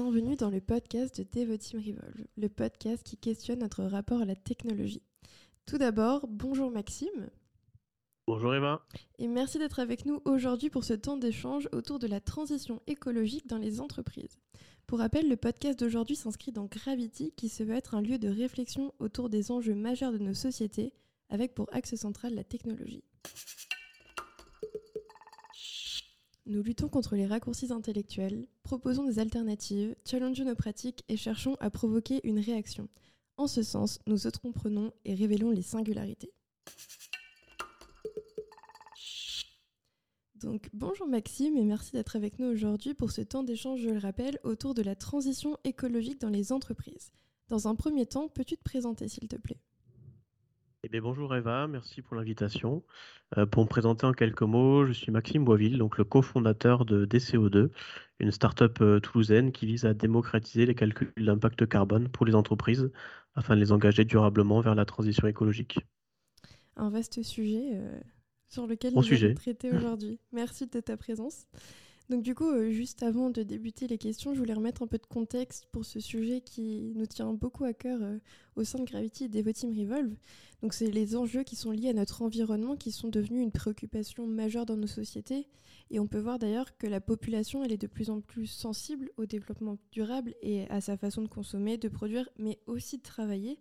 bienvenue dans le podcast de Devoteam Revolve, le podcast qui questionne notre rapport à la technologie. Tout d'abord, bonjour Maxime. Bonjour Eva. Et merci d'être avec nous aujourd'hui pour ce temps d'échange autour de la transition écologique dans les entreprises. Pour rappel, le podcast d'aujourd'hui s'inscrit dans Gravity, qui se veut être un lieu de réflexion autour des enjeux majeurs de nos sociétés, avec pour axe central la technologie. Nous luttons contre les raccourcis intellectuels, proposons des alternatives, challengeons nos pratiques et cherchons à provoquer une réaction. En ce sens, nous entreprenons et révélons les singularités. Donc bonjour Maxime et merci d'être avec nous aujourd'hui pour ce temps d'échange, je le rappelle, autour de la transition écologique dans les entreprises. Dans un premier temps, peux-tu te présenter s'il te plaît? Eh bonjour Eva, merci pour l'invitation. Euh, pour me présenter en quelques mots, je suis Maxime Boisville, donc le cofondateur de DCO2, une start-up euh, toulousaine qui vise à démocratiser les calculs d'impact carbone pour les entreprises afin de les engager durablement vers la transition écologique. Un vaste sujet euh, sur lequel nous allons traiter aujourd'hui. Merci de ta présence. Donc du coup, euh, juste avant de débuter les questions, je voulais remettre un peu de contexte pour ce sujet qui nous tient beaucoup à cœur euh, au sein de Gravity et Devoteam Revolve. Donc c'est les enjeux qui sont liés à notre environnement qui sont devenus une préoccupation majeure dans nos sociétés. Et on peut voir d'ailleurs que la population, elle est de plus en plus sensible au développement durable et à sa façon de consommer, de produire, mais aussi de travailler.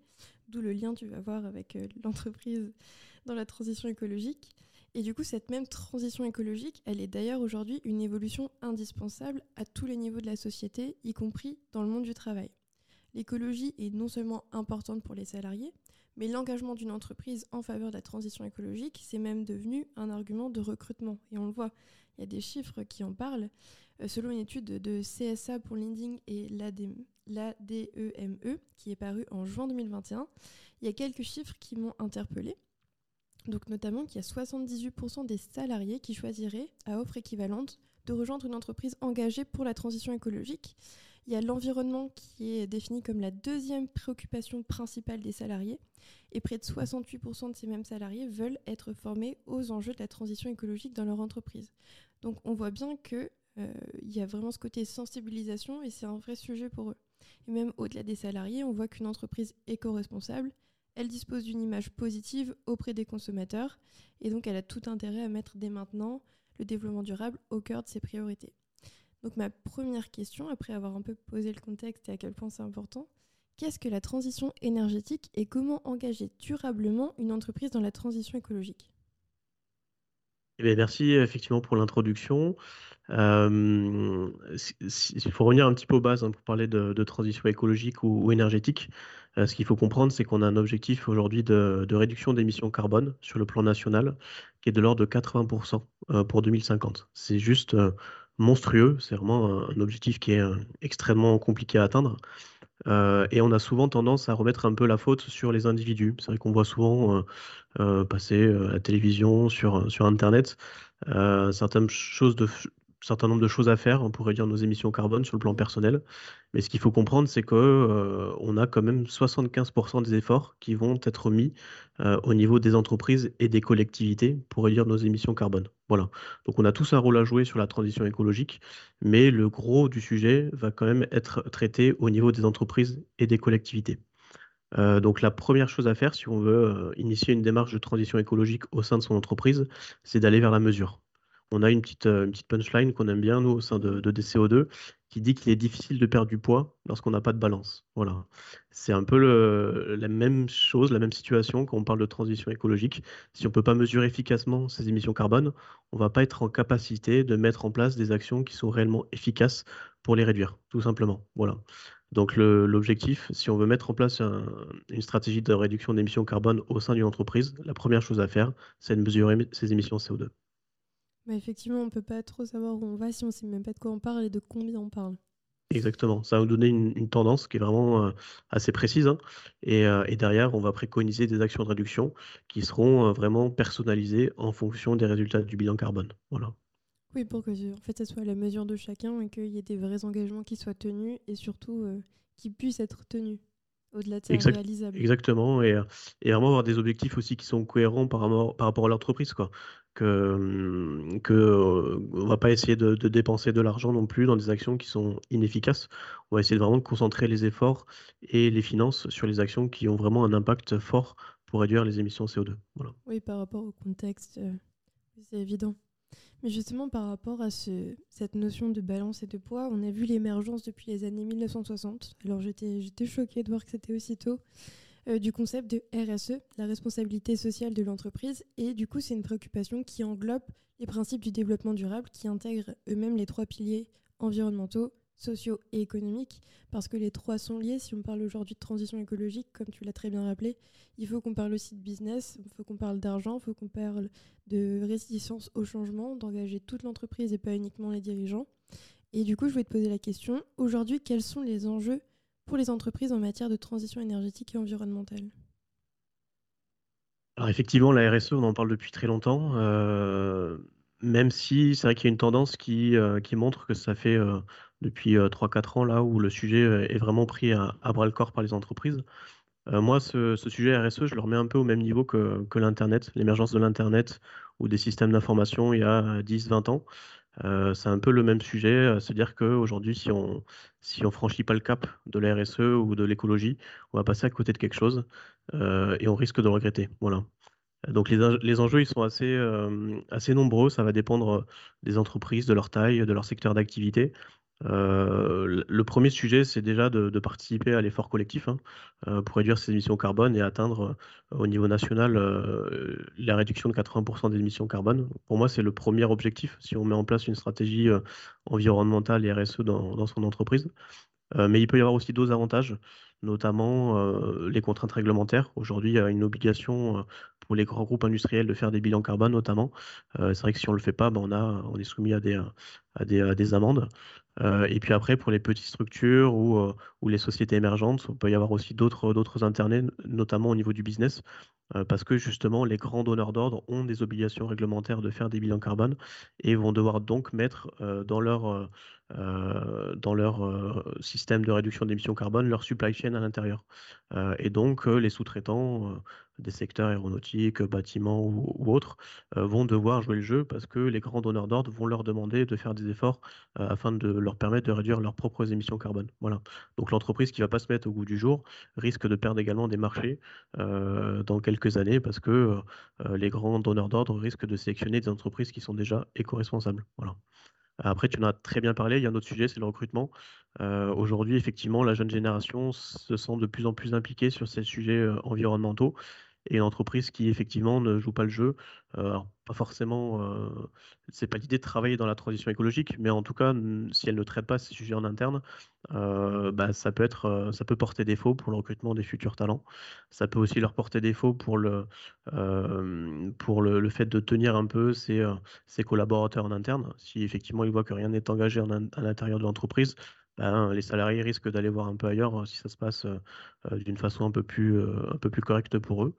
D'où le lien que tu vas voir avec euh, l'entreprise dans la transition écologique. Et du coup, cette même transition écologique, elle est d'ailleurs aujourd'hui une évolution indispensable à tous les niveaux de la société, y compris dans le monde du travail. L'écologie est non seulement importante pour les salariés, mais l'engagement d'une entreprise en faveur de la transition écologique, c'est même devenu un argument de recrutement. Et on le voit, il y a des chiffres qui en parlent. Euh, selon une étude de CSA pour LinkedIn et l'ADEME, e, qui est parue en juin 2021, il y a quelques chiffres qui m'ont interpellée. Donc notamment qu'il y a 78% des salariés qui choisiraient, à offre équivalente, de rejoindre une entreprise engagée pour la transition écologique. Il y a l'environnement qui est défini comme la deuxième préoccupation principale des salariés. Et près de 68% de ces mêmes salariés veulent être formés aux enjeux de la transition écologique dans leur entreprise. Donc on voit bien qu'il euh, y a vraiment ce côté sensibilisation et c'est un vrai sujet pour eux. Et même au-delà des salariés, on voit qu'une entreprise éco-responsable, elle dispose d'une image positive auprès des consommateurs et donc elle a tout intérêt à mettre dès maintenant le développement durable au cœur de ses priorités. Donc ma première question, après avoir un peu posé le contexte et à quel point c'est important, qu'est-ce que la transition énergétique et comment engager durablement une entreprise dans la transition écologique? Eh merci effectivement pour l'introduction. Euh, il faut revenir un petit peu aux bases hein, pour parler de, transition écologique ou, énergétique. Euh, ce qu'il faut comprendre, c'est qu'on a un objectif aujourd'hui de, réduction d'émissions carbone sur le plan national qui est de l'ordre de 80% euh, pour 2050. C'est juste monstrueux, c'est vraiment un, objectif qui est extrêmement compliqué à atteindre. Et on a souvent tendance à remettre un peu la faute sur les individus. C'est vrai qu'on voit souvent passer à la télévision, sur, sur Internet, certaines choses de, certain nombre de choses à faire pour réduire nos émissions carbone sur le plan personnel. Mais ce qu'il faut comprendre, c'est qu'on euh, a quand même 75% des efforts qui vont être mis euh, au niveau des entreprises et des collectivités pour réduire nos émissions carbone. Voilà. Donc on a tous un rôle à jouer sur la transition écologique, mais le gros du sujet va quand même être traité au niveau des entreprises et des collectivités. Euh, donc la première chose à faire si on veut initier une démarche de transition écologique au sein de son entreprise, c'est d'aller vers la mesure on a une petite, euh, une petite punchline qu'on aime bien, nous, au sein de, DCO2, qui dit qu'il est difficile de perdre du poids lorsqu'on n'a pas de balance. Voilà. C'est un peu la même chose, la même situation quand on parle de transition écologique. Si on ne peut pas mesurer efficacement ces émissions carbone, on ne va pas être en capacité de mettre en place des actions qui sont réellement efficaces pour les réduire, tout simplement. Voilà. Donc l'objectif, si on veut mettre en place une stratégie de réduction d'émissions carbone au sein d'une entreprise, la première chose à faire, c'est de mesurer ses émissions CO2 effectivement, on ne peut pas trop savoir où on va si on ne sait même pas de quoi on parle et de combien on parle. Exactement, ça va nous donner une, tendance qui est vraiment euh, assez précise. Hein. Euh, et, derrière, on va préconiser des actions de réduction qui seront euh, vraiment personnalisées en fonction des résultats du bilan carbone. Voilà. Oui, pour que en fait, ça soit à la mesure de chacun et qu'il y ait des vrais engagements qui soient tenus et surtout qui puissent être tenus. Au-delà de ça réalisable. Exactement, et, et, vraiment avoir des objectifs aussi qui sont cohérents par rapport, par rapport à l'entreprise. Quoi. Que, hum, que on va pas essayer de, de dépenser de l'argent non plus dans des actions qui sont inefficaces. On va essayer de vraiment de concentrer les efforts et les finances sur les actions qui ont vraiment un impact fort pour réduire les émissions CO2. Voilà. Oui, par rapport au contexte, euh, c'est évident. Mais justement, par rapport à ce, cette notion de balance et de poids, on a vu l'émergence depuis les années 1960. Alors j'étais choquée de voir que c'était aussitôt euh, du concept de RSE, la responsabilité sociale de l'entreprise. Et du coup, c'est une préoccupation qui englobe les principes du développement durable, qui intègrent eux-mêmes les trois piliers environnementaux, sociaux et économiques, parce que les trois sont liés. Si on parle aujourd'hui de transition écologique, comme tu l'as très bien rappelé, il faut qu'on parle aussi de business, il faut qu'on parle d'argent, il faut qu'on parle de résistance au changement, d'engager toute l'entreprise et pas uniquement les dirigeants. Et du coup, je voulais te poser la question, aujourd'hui, quels sont les enjeux pour les entreprises en matière de transition énergétique et environnementale? Alors effectivement, la RSE, on en parle depuis très longtemps. Euh, même si c'est vrai qu'il y a une tendance qui, euh, montre que ça fait euh, depuis 3-4 ans là où le sujet est vraiment pris à, bras le corps par les entreprises. moi, ce, sujet RSE, je le remets un peu au même niveau que, l'Internet, l'émergence de l'Internet ou des systèmes d'information il y a 10-20 ans. c'est un peu le même sujet, se dire qu'aujourd'hui, si on si on franchit pas le cap de la RSE ou de l'écologie, on va passer à côté de quelque chose et on risque de regretter. Voilà. Donc les, enjeux, ils sont assez, euh, assez nombreux. Ça va dépendre euh, des entreprises, de leur taille, de leur secteur d'activité. Euh, le premier sujet, c'est déjà de, participer à l'effort collectif hein, pour réduire ses émissions carbone et atteindre au niveau national la réduction de 80% des émissions carbone. Pour moi, c'est le premier objectif si on met en place une stratégie environnementale et RSE dans son entreprise. Mais il peut y avoir aussi d'autres avantages notamment euh, les contraintes réglementaires. Aujourd'hui, il y a une obligation euh, pour les grands groupes industriels de faire des bilans carbone notamment. Euh, c'est vrai que si on ne le fait pas, ben, on, a, on est soumis à des, à des, amendes. et puis après, pour les petites structures ou, ou, les sociétés émergentes, on peut y avoir aussi d'autres internets, notamment au niveau du business, parce que justement, les grands donneurs d'ordre ont des obligations réglementaires de faire des bilans carbone et vont devoir donc mettre dans leur euh, dans leur euh, système de réduction d'émissions carbone, leur supply chain à l'intérieur. Euh, et donc, les sous-traitants des secteurs aéronautiques, bâtiments ou, autres vont devoir jouer le jeu parce que les grands donneurs d'ordre vont leur demander de faire des efforts afin de leur permettre de réduire leurs propres émissions carbone. Voilà. Donc l'entreprise qui ne va pas se mettre au goût du jour risque de perdre également des marchés dans quelques années parce que les grands donneurs d'ordre risquent de sélectionner des entreprises qui sont déjà éco-responsables. Voilà. Après, tu en as très bien parlé, il y a un autre sujet, c'est le recrutement. Euh, aujourd'hui, effectivement, la jeune génération se sent de plus en plus impliquée sur ces sujets euh, environnementaux et une entreprise qui effectivement ne joue pas le jeu. Euh, pas forcément, euh, c'est pas l'idée de travailler dans la transition écologique, mais en tout cas, si elle ne traite pas ces sujets en interne, euh, bah, ça peut porter défaut pour le recrutement des futurs talents. Ça peut aussi leur porter défaut pour le, fait de tenir un peu ses, collaborateurs en interne. Si effectivement ils voient que rien n'est engagé à l'intérieur de l'entreprise, ben, les salariés risquent d'aller voir un peu ailleurs si ça se passe d'une façon un peu plus, un peu plus correcte pour eux.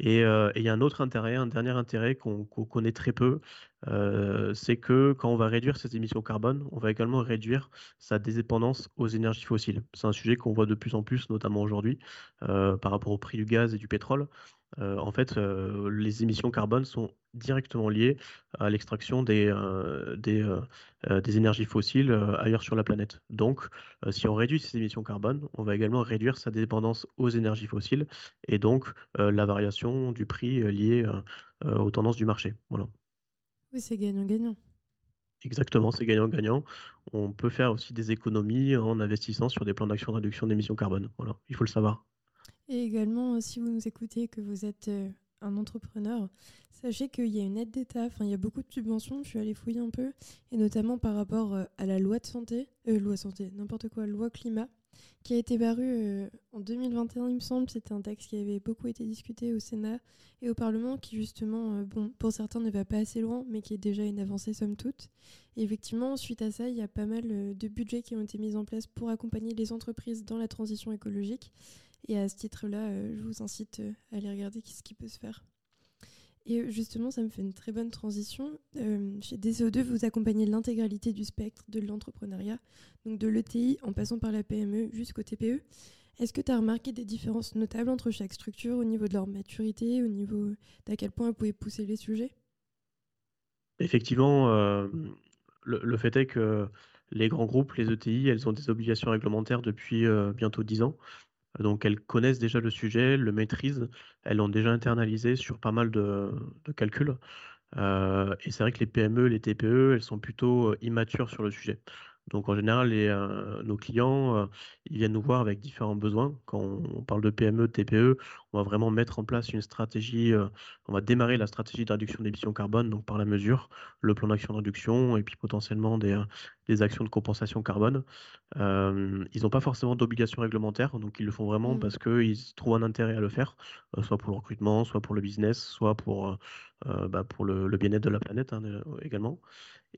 Et il y a un autre intérêt, un dernier intérêt qu'on connaît très peu, c'est que quand on va réduire ses émissions carbone, on va également réduire sa dépendance aux énergies fossiles. C'est un sujet qu'on voit de plus en plus, notamment aujourd'hui, par rapport au prix du gaz et du pétrole. En fait, les émissions carbone sont directement liées à l'extraction des, des, énergies fossiles ailleurs sur la planète. Donc, si on réduit ces émissions carbone, on va également réduire sa dépendance aux énergies fossiles et donc la variation du prix liée aux tendances du marché. Voilà. Oui, c'est gagnant-gagnant. Exactement, c'est gagnant-gagnant. On peut faire aussi des économies en investissant sur des plans d'action de réduction d'émissions carbone. Voilà, il faut le savoir. Et également, euh, si vous nous écoutez, que vous êtes euh, un entrepreneur, sachez qu'il y a une aide d'État, enfin il y a beaucoup de subventions, je suis allée fouiller un peu, et notamment par rapport euh, à la loi de santé, loi santé, n'importe quoi, loi climat, qui a été parue en 2021, il me semble, c'était un texte qui avait beaucoup été discuté au Sénat et au Parlement, qui justement, bon, pour certains ne va pas assez loin, mais qui est déjà une avancée somme toute. Et effectivement, suite à ça, il y a pas mal de budgets qui ont été mis en place pour accompagner les entreprises dans la transition écologique. Et à ce titre-là, euh, je vous incite euh, à aller regarder ce qui peut se faire. Et euh, justement, ça me fait une très bonne transition. chez DCO2, vous accompagnez l'intégralité du spectre de l'entrepreneuriat, donc de l'ETI en passant par la PME jusqu'au TPE. Est-ce que tu as remarqué des différences notables entre chaque structure au niveau de leur maturité, au niveau d'à quel point elles pouvaient pousser les sujets? Effectivement, euh, le, fait est que les grands groupes, les ETI, elles ont des obligations réglementaires depuis euh, bientôt 10 ans. Donc elles connaissent déjà le sujet, le maîtrisent, elles l'ont déjà internalisé sur pas mal de, calculs. Euh, et c'est vrai que les PME, les TPE, elles sont plutôt immatures sur le sujet. Donc en général, euh, nos clients, euh, ils viennent nous voir avec différents besoins. Quand on, parle de PME, TPE, on va vraiment mettre en place une stratégie, euh, on va démarrer la stratégie de réduction d'émissions carbone, donc par la mesure, le plan d'action de réduction et puis potentiellement des, actions de compensation carbone. ils n'ont pas forcément d'obligations réglementaires, donc ils le font vraiment mmh. parce qu'ils trouvent un intérêt à le faire, soit pour le recrutement, soit pour le business, soit pour, bah, pour le, bien-être de la planète hein, également.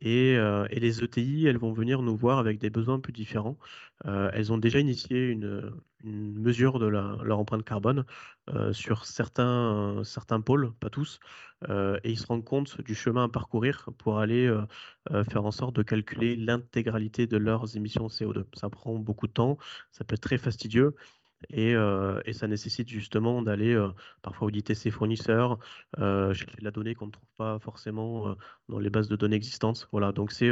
Euh, et, les ETI, elles vont venir nous voir avec des besoins plus différents. Elles ont déjà initié une, mesure de leur empreinte carbone euh, sur certains, certains pôles, pas tous, et ils se rendent compte du chemin à parcourir pour aller faire en sorte de calculer l'intégralité de leurs émissions CO2. Ça prend beaucoup de temps, ça peut être très fastidieux. Euh, et, ça nécessite justement d'aller euh, parfois auditer ses fournisseurs, euh, chercher de la donnée qu'on ne trouve pas forcément dans les bases de données existantes. Voilà, donc c'est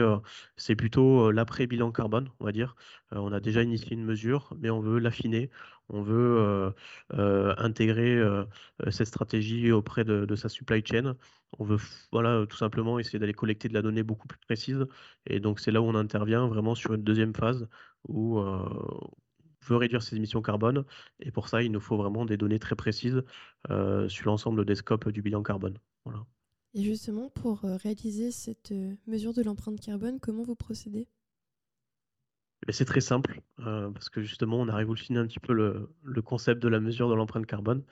c'est plutôt l'après-bilan carbone, on va dire. on a déjà initié une mesure, mais on veut l'affiner, on veut intégrer cette stratégie auprès de, de, sa supply chain. On veut voilà, tout simplement essayer d'aller collecter de la donnée beaucoup plus précise. Et donc c'est là où on intervient vraiment sur une deuxième phase où veut réduire ses émissions carbone. Et pour ça, il nous faut vraiment des données très précises euh, sur l'ensemble des scopes du bilan carbone. Voilà. Et justement, pour réaliser cette mesure de l'empreinte carbone, comment vous procédez? C'est très simple, parce que justement, on a révolutionné un petit peu le, le concept de la mesure de l'empreinte carbone.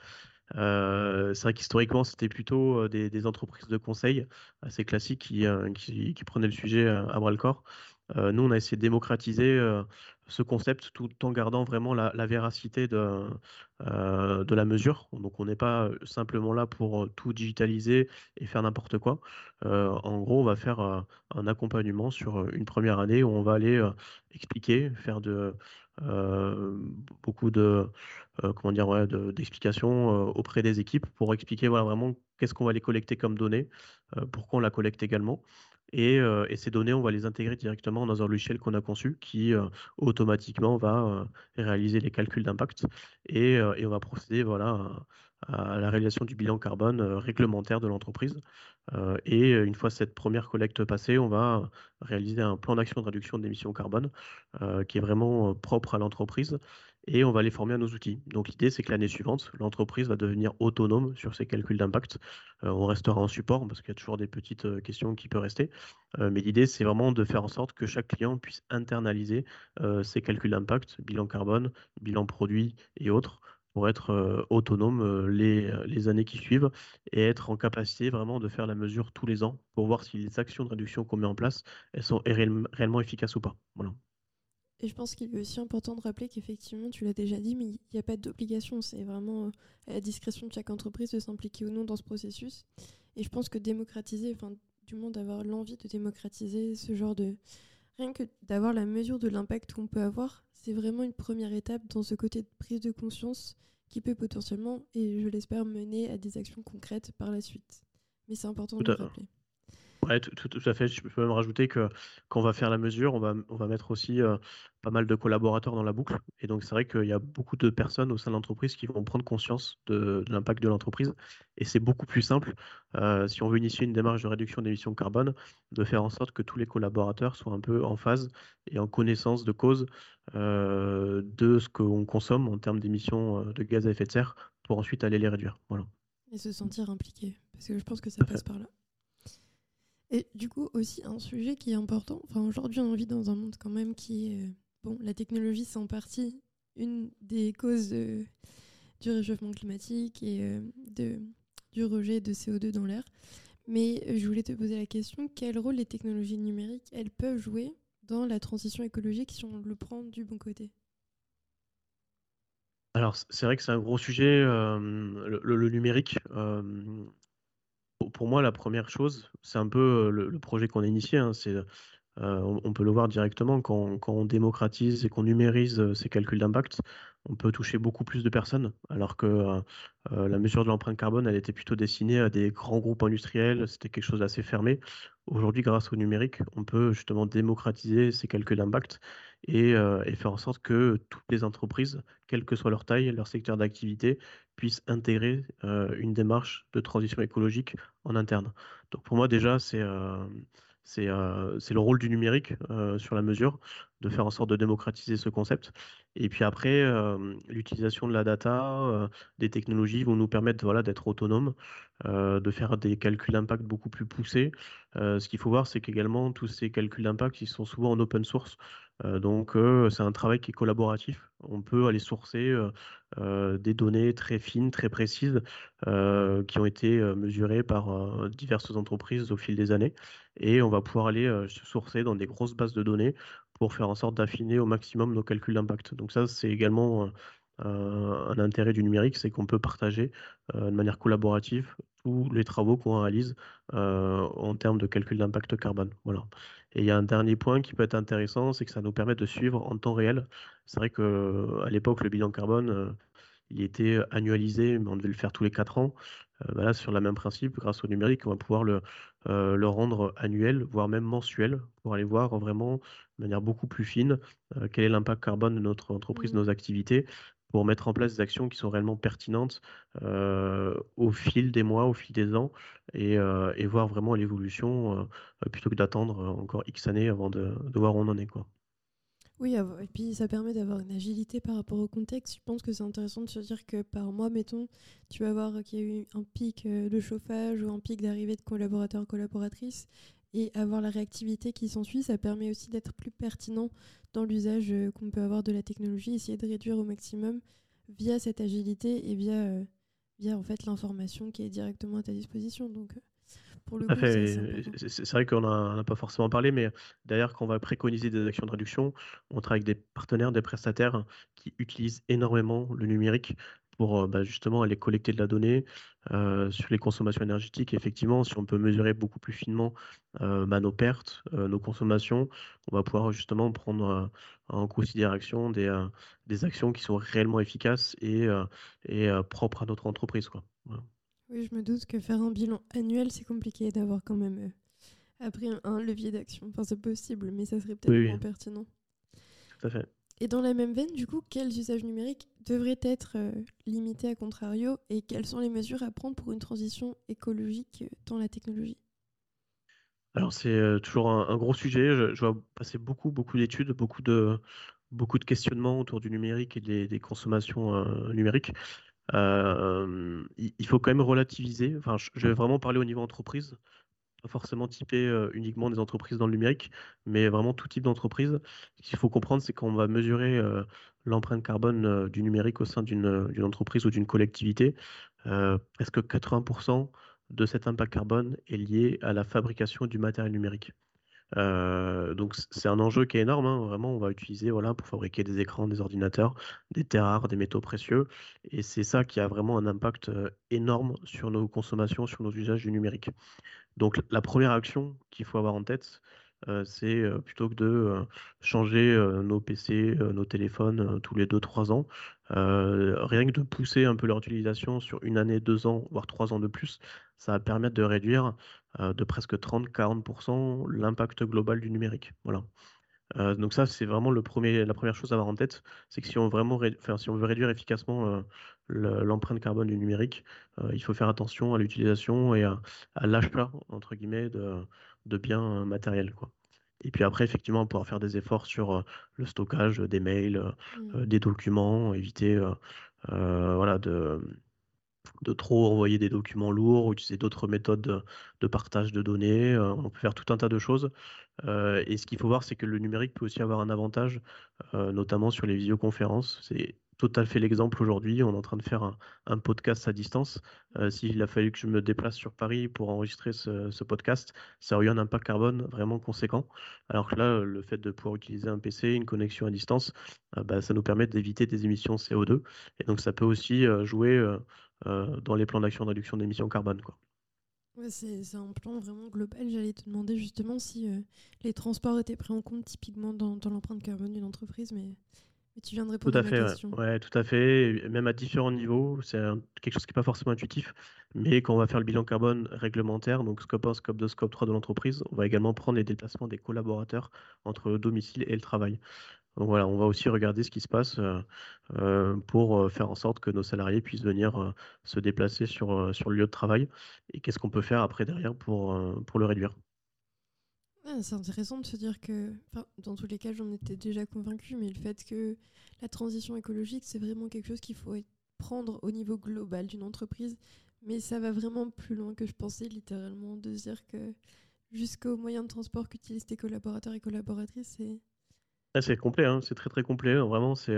c'est vrai qu'historiquement, c'était plutôt des, entreprises de conseil assez classiques qui, qui, qui prenaient le sujet à bras le corps. nous, on a essayé de démocratiser ce concept tout en gardant vraiment la, véracité de, euh, de la mesure. Donc on n'est pas simplement là pour tout digitaliser et faire n'importe quoi. En gros, on va faire un accompagnement sur une première année où on va aller expliquer, faire de, beaucoup de comment dire d'explications auprès des équipes pour expliquer vraiment qu'est-ce qu'on va aller collecter comme données, pourquoi on la collecte également. Euh, et, ces données, on va les intégrer directement dans un logiciel qu'on a conçu qui euh, automatiquement va euh, réaliser les calculs d'impact et, on va procéder voilà, à, la réalisation du bilan carbone réglementaire de l'entreprise. et une fois cette première collecte passée, on va réaliser un plan d'action de réduction d'émissions carbone qui est vraiment propre à l'entreprise et on va les former à nos outils. Donc l'idée, c'est que l'année suivante, l'entreprise va devenir autonome sur ses calculs d'impact. Euh, on restera en support parce qu'il y a toujours des petites euh, questions qui peuvent rester. Euh, mais l'idée, c'est vraiment de faire en sorte que chaque client puisse internaliser ses calculs d'impact, bilan carbone, bilan produit et autres pour être autonome les, les, années qui suivent et être en capacité vraiment de faire la mesure tous les ans pour voir si les actions de réduction qu'on met en place, elles sont réellement efficaces ou pas. Voilà. Et je pense qu'il est aussi important de rappeler qu'effectivement, tu l'as déjà dit, mais il n'y a pas d'obligation. C'est vraiment euh, à la discrétion de chaque entreprise de s'impliquer ou non dans ce processus. Et je pense que démocratiser, enfin, du moins d'avoir l'envie de démocratiser ce genre de. Rien que d'avoir la mesure de l'impact qu'on peut avoir, c'est vraiment une première étape dans ce côté de prise de conscience qui peut potentiellement, et je l'espère, mener à des actions concrètes par la suite. Mais c'est important de le rappeler. Ouais, tout, à fait. Je peux même rajouter que quand on va faire la mesure, on va, on va mettre aussi euh, pas mal de collaborateurs dans la boucle. Et donc, c'est vrai qu'il y a beaucoup de personnes au sein de l'entreprise qui vont prendre conscience de, l'impact de l'entreprise. Et c'est beaucoup plus simple, euh, si on veut initier une démarche de réduction d'émissions carbone, de faire en sorte que tous les collaborateurs soient un peu en phase et en connaissance de cause euh, de ce qu'on consomme en termes d'émissions de gaz à effet de serre pour ensuite aller les réduire. Voilà. Et se sentir impliqué, parce que je pense que ça passe par là. Et du coup, aussi un sujet qui est important. Enfin, aujourd'hui, on vit dans un monde quand même qui. Euh, bon, la technologie, c'est en partie une des causes euh, du réchauffement climatique et euh, de, du rejet de CO2 dans l'air. Mais je voulais te poser la question quel rôle les technologies numériques, elles peuvent jouer dans la transition écologique si on le prend du bon côté? Alors, c'est vrai que c'est un gros sujet, le, numérique pour moi, la première chose, c'est un peu le, projet qu'on a initié, hein, c'est on, peut le voir directement quand, on démocratise et qu'on numérise ces calculs d'impact, on peut toucher beaucoup plus de personnes, alors que la mesure de l'empreinte carbone, elle était plutôt destinée à des grands groupes industriels, c'était quelque chose d'assez fermé. Aujourd'hui, grâce au numérique, on peut justement démocratiser ces calculs d'impact et, faire en sorte que toutes les entreprises, quelle que soit leur taille, leur secteur d'activité, puissent intégrer une démarche de transition écologique en interne. Donc pour moi déjà, c'est c'est le rôle du numérique sur la mesure, de faire en sorte de démocratiser ce concept. Et puis après, l'utilisation de la data, des technologies vont nous permettre voilà, d'être autonomes, de faire des calculs d'impact beaucoup plus poussés. ce qu'il faut voir, c'est qu'également, tous ces calculs d'impact, ils sont souvent en open source. Donc, c'est un travail qui est collaboratif. On peut aller sourcer des données très fines, très précises, qui ont été mesurées par diverses entreprises au fil des années. Et on va pouvoir aller se sourcer dans des grosses bases de données pour faire en sorte d'affiner au maximum nos calculs d'impact. Donc ça, c'est également un intérêt du numérique, c'est qu'on peut partager de manière collaborative tous les travaux qu'on réalise en termes de calcul d'impact carbone. Voilà. Et il y a un dernier point qui peut être intéressant, c'est que ça nous permet de suivre en temps réel. C'est vrai qu'à l'époque, le bilan carbone, il était annualisé, mais on devait le faire tous les quatre ans. Bah là, sur le même principe, grâce au numérique, on va pouvoir le, le rendre annuel, voire même mensuel, pour aller voir vraiment de manière beaucoup plus fine quel est l'impact carbone de notre entreprise, de mmh. nos activités, pour mettre en place des actions qui sont réellement pertinentes au fil des mois, au fil des ans, et, voir vraiment l'évolution plutôt que d'attendre encore X années avant de, de, voir où on en est. Quoi. Oui, et puis ça permet d'avoir une agilité par rapport au contexte. Je pense que c'est intéressant de se dire que par mois, mettons, tu vas voir qu'il y a eu un pic euh, de chauffage ou un pic d'arrivée de collaborateurs, collaboratrices, et avoir la réactivité qui s'ensuit, ça permet aussi d'être plus pertinent dans l'usage euh, qu'on peut avoir de la technologie, essayer de réduire au maximum via cette agilité et via, euh, via en fait l'information qui est directement à ta disposition. Donc, c'est vrai qu'on n'a pas forcément parlé, mais d'ailleurs, quand on va préconiser des actions de réduction, on travaille avec des partenaires, des prestataires qui utilisent énormément le numérique pour euh, bah, justement aller collecter de la donnée euh, sur les consommations énergétiques. Effectivement, si on peut mesurer beaucoup plus finement euh, bah, nos pertes, nos consommations, on va pouvoir justement prendre en considération des, des actions qui sont réellement efficaces et, et propres à notre entreprise. Quoi. Oui, je me doute que faire un bilan annuel, c'est compliqué d'avoir quand même euh, après un, levier d'action. Enfin, c'est possible, mais ça serait peut-être moins pertinent. Tout à fait. Et dans la même veine, du coup, quels usages numériques devraient être euh, limités à contrario et quelles sont les mesures à prendre pour une transition écologique euh, dans la technologie? Alors, c'est toujours un, gros sujet. Je, vois passer beaucoup, beaucoup d'études, beaucoup de, beaucoup de questionnements autour du numérique et des, consommations numériques. Euh, il faut quand même relativiser. Enfin, je vais vraiment parler au niveau entreprise, pas forcément typer euh, uniquement des entreprises dans le numérique, mais vraiment tout type d'entreprise. Ce qu'il faut comprendre, c'est qu'on va mesurer euh, l'empreinte carbone du numérique au sein d'une entreprise ou d'une collectivité. presque 80% de cet impact carbone est lié à la fabrication du matériel numérique? Donc c'est un enjeu qui est énorme. Hein. Vraiment, on va utiliser voilà pour fabriquer des écrans, des ordinateurs, des terres rares, des métaux précieux, et c'est ça qui a vraiment un impact énorme sur nos consommations, sur nos usages du numérique. Donc la première action qu'il faut avoir en tête, c'est plutôt que de changer nos PC, nos téléphones tous les 2-3 ans, rien que de pousser un peu leur utilisation sur une année, deux ans, voire trois ans de plus, ça va permettre de réduire de presque 30-40% l'impact global du numérique. Voilà. donc ça, c'est vraiment la première chose à avoir en tête, c'est que si on, veut réduire efficacement l'empreinte carbone du numérique, il faut faire attention à l'utilisation et à, l'achat, entre guillemets, de, biens matériels. Et puis après, effectivement, on pourra faire des efforts sur le stockage des mails, mmh. des documents, éviter voilà, de, de trop envoyer des documents lourds, utiliser d'autres méthodes de, partage de données. on peut faire tout un tas de choses. et ce qu'il faut voir, c'est que le numérique peut aussi avoir un avantage, notamment sur les visioconférences. C'est à fait l'exemple aujourd'hui. On est en train de faire un, podcast à distance. Euh, s'il a fallu que je me déplace sur Paris pour enregistrer ce, podcast, ça aurait eu un impact carbone vraiment conséquent. Alors que là, le fait de pouvoir utiliser un PC, une connexion à distance, euh, bah, ça nous permet d'éviter des émissions CO2. Et donc, ça peut aussi euh, jouer dans les plans d'action de réduction d'émissions carbone. C'est un plan vraiment global. J'allais te demander justement si les transports étaient pris en compte typiquement dans, dans l'empreinte carbone d'une entreprise, mais tu viens de répondre Tout à à ma fait, question. ouais. tout à fait. Même à différents niveaux, c'est quelque chose qui n'est pas forcément intuitif. Mais quand on va faire le bilan carbone réglementaire, donc scope 1, scope 2, scope 3 de l'entreprise, on va également prendre les déplacements des collaborateurs entre le domicile et le travail. Donc voilà, on va aussi regarder ce qui se passe euh, euh, pour euh, faire en sorte que nos salariés puissent venir se déplacer sur, sur le lieu de travail et qu'est-ce qu'on peut faire après derrière pour, pour le réduire? C'est intéressant de se dire que, dans tous les cas, j'en étais déjà convaincu, mais le fait que la transition écologique, c'est vraiment quelque chose qu'il faut prendre au niveau global d'une entreprise. Mais ça va vraiment plus loin que je pensais, littéralement, de dire que jusqu'aux moyens de transport qu'utilisent tes collaborateurs et collaboratrices, c'est ah, c'est complet, hein, c'est très très complet. Vraiment, c'est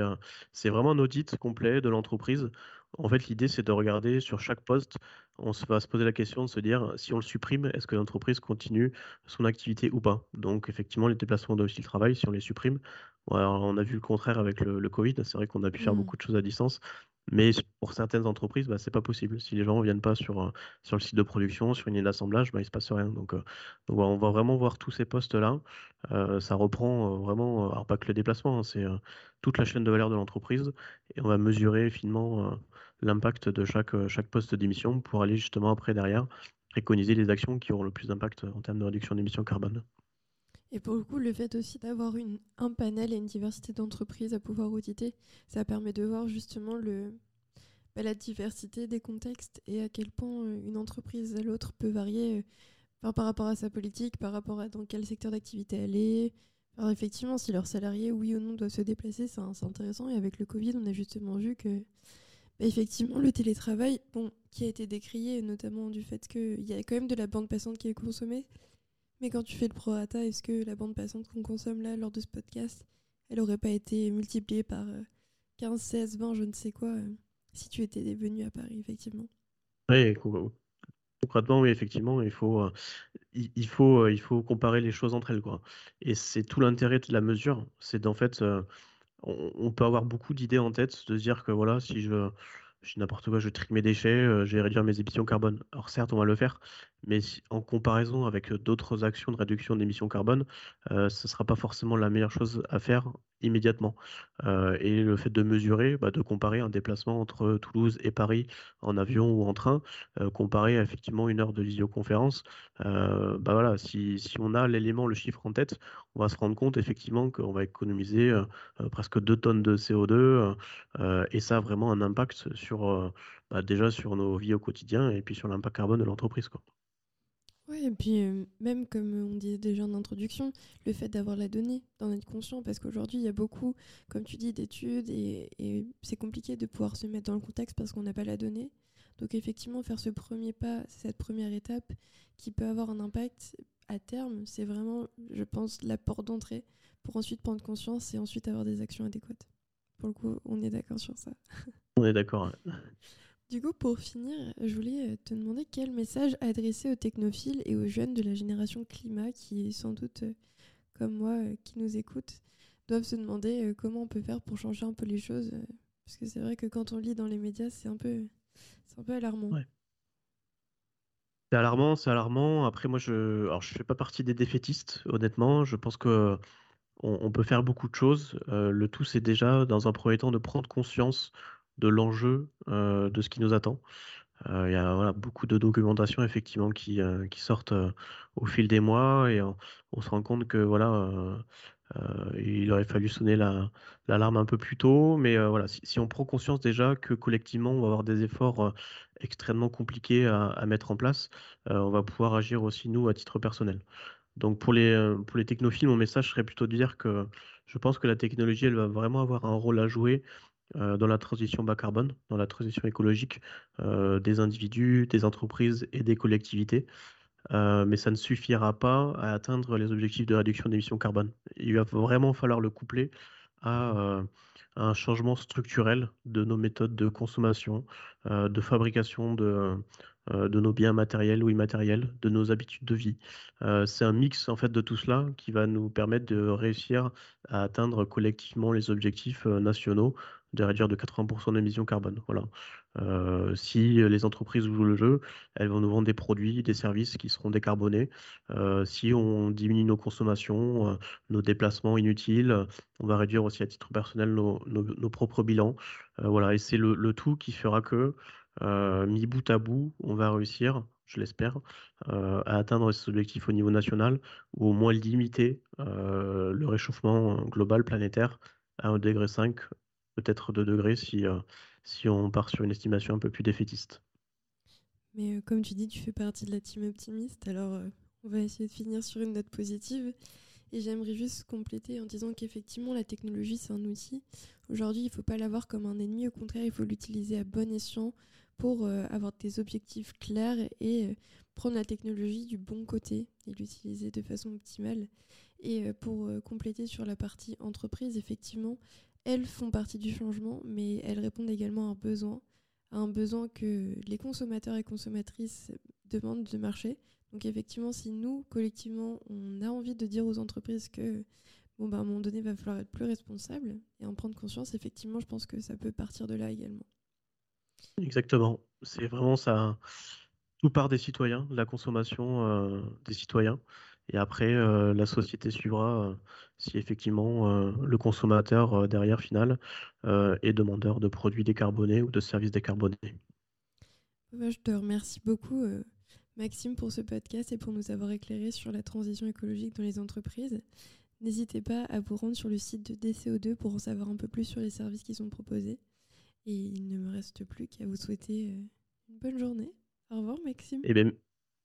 c'est vraiment un audit complet de l'entreprise. En fait, l'idée, c'est de regarder sur chaque poste, on va se poser la question de se dire si on le supprime, est-ce que l'entreprise continue son activité ou pas? Donc, effectivement, les déplacements de domicile-travail, si on les supprime, on a vu le contraire avec le, Covid. C'est vrai qu'on a pu faire mmh. beaucoup de choses à distance. Mais pour certaines entreprises, bah, ce n'est pas possible. Si les gens ne viennent pas sur, euh, sur le site de production, sur une ligne d'assemblage, bah, il ne se passe rien. Donc, euh, on va vraiment voir tous ces postes-là. Euh, ça reprend vraiment, pas que le déplacement, hein, c'est toute la chaîne de valeur de l'entreprise. Et on va mesurer finement l'impact de chaque, chaque poste d'émission pour aller justement après derrière préconiser les actions qui auront le plus d'impact en termes de réduction d'émissions carbone. Et pour le coup, le fait aussi d'avoir un panel et une diversité d'entreprises à pouvoir auditer, ça permet de voir justement le, bah, la diversité des contextes et à quel point euh, une entreprise à l'autre peut varier euh, par rapport à sa politique, par rapport à dans quel secteur d'activité elle est. Alors effectivement, si leurs salariés, oui ou non, doivent se déplacer, c'est intéressant. Et avec le Covid, on a justement vu que bah, effectivement, le télétravail, bon, qui a été décrié notamment du fait qu'il y a quand même de la bande passante qui est consommée, mais quand tu fais le prorata, est-ce que la bande passante qu'on consomme là lors de ce podcast, elle aurait pas été multipliée par 15, 16, 20, je ne sais quoi, euh, si tu étais venu à Paris, effectivement? Oui, concrètement, oui, effectivement, il faut, euh, il, faut, euh, il faut comparer les choses entre elles. Quoi. Et c'est tout l'intérêt de la mesure, c'est d'en fait, on, peut avoir beaucoup d'idées en tête, de se dire que voilà, si je je n'importe quoi, je trie mes déchets, je vais réduire mes émissions carbone. Alors certes, on va le faire, mais en comparaison avec euh, d'autres actions de réduction d'émissions carbone, euh, ce ne sera pas forcément la meilleure chose à faire immédiatement. et le fait de mesurer, bah, de comparer un déplacement entre Toulouse et Paris en avion ou en train, comparer à effectivement une heure de visioconférence, bah voilà, si, si on a l'élément, le chiffre en tête, on va se rendre compte effectivement qu'on va économiser presque 2 tonnes de CO2 et ça a vraiment un impact sur bah, déjà sur nos vies au quotidien et puis sur l'impact carbone de l'entreprise. Oui, et puis même comme on disait déjà en introduction, le fait d'avoir la donnée, d'en être conscient, parce qu'aujourd'hui il y a beaucoup, comme tu dis, d'études et, et c'est compliqué de pouvoir se mettre dans le contexte parce qu'on n'a pas la donnée. Donc effectivement, faire ce premier pas, cette première étape qui peut avoir un impact à terme, c'est vraiment, je pense, la porte d'entrée pour ensuite prendre conscience et ensuite avoir des actions adéquates. Pour le coup, on est d'accord sur ça. On est d'accord. Du coup, pour finir, je voulais euh, te demander quel message adresser aux technophiles et aux jeunes de la génération climat qui, sans doute, euh, comme moi, euh, qui nous écoutent, doivent se demander comment on peut faire pour changer un peu les choses. Parce que c'est vrai que quand on lit dans les médias, c'est un peu, c'est un peu alarmant. C'est alarmant, c'est alarmant. Après, moi, je, alors, je fais pas partie des défaitistes, honnêtement. Je pense que on, peut faire beaucoup de choses. le tout, c'est déjà, dans un premier temps, de prendre conscience de l'enjeu de ce qui nous attend. Il y a beaucoup de documentation effectivement qui, sortent au fil des mois et on se rend compte que voilà, il aurait fallu sonner l'alarme un peu plus tôt. Mais voilà, si, on prend conscience déjà que collectivement on va avoir des efforts extrêmement compliqués à, à, mettre en place, on va pouvoir agir aussi nous à titre personnel. Donc pour les, pour les technophiles, mon message serait plutôt de dire que je pense que la technologie, elle va vraiment avoir un rôle à jouer dans la transition bas carbone, dans la transition écologique euh, des individus, des entreprises et des collectivités. Euh, mais ça ne suffira pas à atteindre les objectifs de réduction d'émissions carbone. Il va vraiment falloir le coupler à un changement structurel de nos méthodes de consommation, de fabrication de, de nos biens matériels ou immatériels, de nos habitudes de vie. c'est un mix en fait de tout cela qui va nous permettre de réussir à atteindre collectivement les objectifs nationaux de réduire de 80% d'émissions carbone. Voilà. Euh, si les entreprises jouent le jeu, elles vont nous vendre des produits, des services qui seront décarbonés. Euh, si on diminue nos consommations, euh, nos déplacements inutiles, on va réduire aussi à titre personnel nos, propres bilans. voilà. Et c'est le, tout qui fera que, mis bout à bout, on va réussir, je l'espère, à atteindre ces objectifs au niveau national ou au moins limiter le réchauffement global planétaire à 1,5 degré peut-être 2 degrés si, euh, si on part sur une estimation un peu plus défaitiste. Mais euh, comme tu dis, tu fais partie de la team optimiste, alors euh, on va essayer de finir sur une note positive. Et j'aimerais juste compléter en disant qu'effectivement, la technologie, c'est un outil. Aujourd'hui, il ne faut pas l'avoir comme un ennemi, au contraire, il faut l'utiliser à bon escient pour avoir des objectifs clairs et prendre la technologie du bon côté et l'utiliser de façon optimale. Et pour compléter sur la partie entreprise, effectivement, elles font partie du changement, mais elles répondent également à un besoin, à un besoin que les consommateurs et consommatrices demandent de marché. Donc effectivement, si nous, collectivement, on a envie de dire aux entreprises que bon, bah, à un moment donné, il va falloir être plus responsable et en prendre conscience, effectivement, je pense que ça peut partir de là également. Exactement. C'est vraiment ça. Tout part des citoyens, la consommation euh, des citoyens. Et après, euh, la société suivra euh, si effectivement euh, le consommateur derrière final est demandeur de produits décarbonés ou de services décarbonés. je te remercie beaucoup, Maxime, pour ce podcast et pour nous avoir éclairé sur la transition écologique dans les entreprises. N'hésitez pas à vous rendre sur le site de DCO2 pour en savoir un peu plus sur les services qui sont proposés. Et il ne me reste plus qu'à vous souhaiter une bonne journée. Au revoir, Maxime. Eh bien,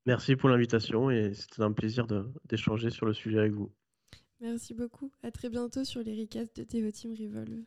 Merci pour l'invitation et c'était un plaisir d'échanger sur le sujet avec vous. Merci beaucoup. À très bientôt sur les recasts de Team Revolve.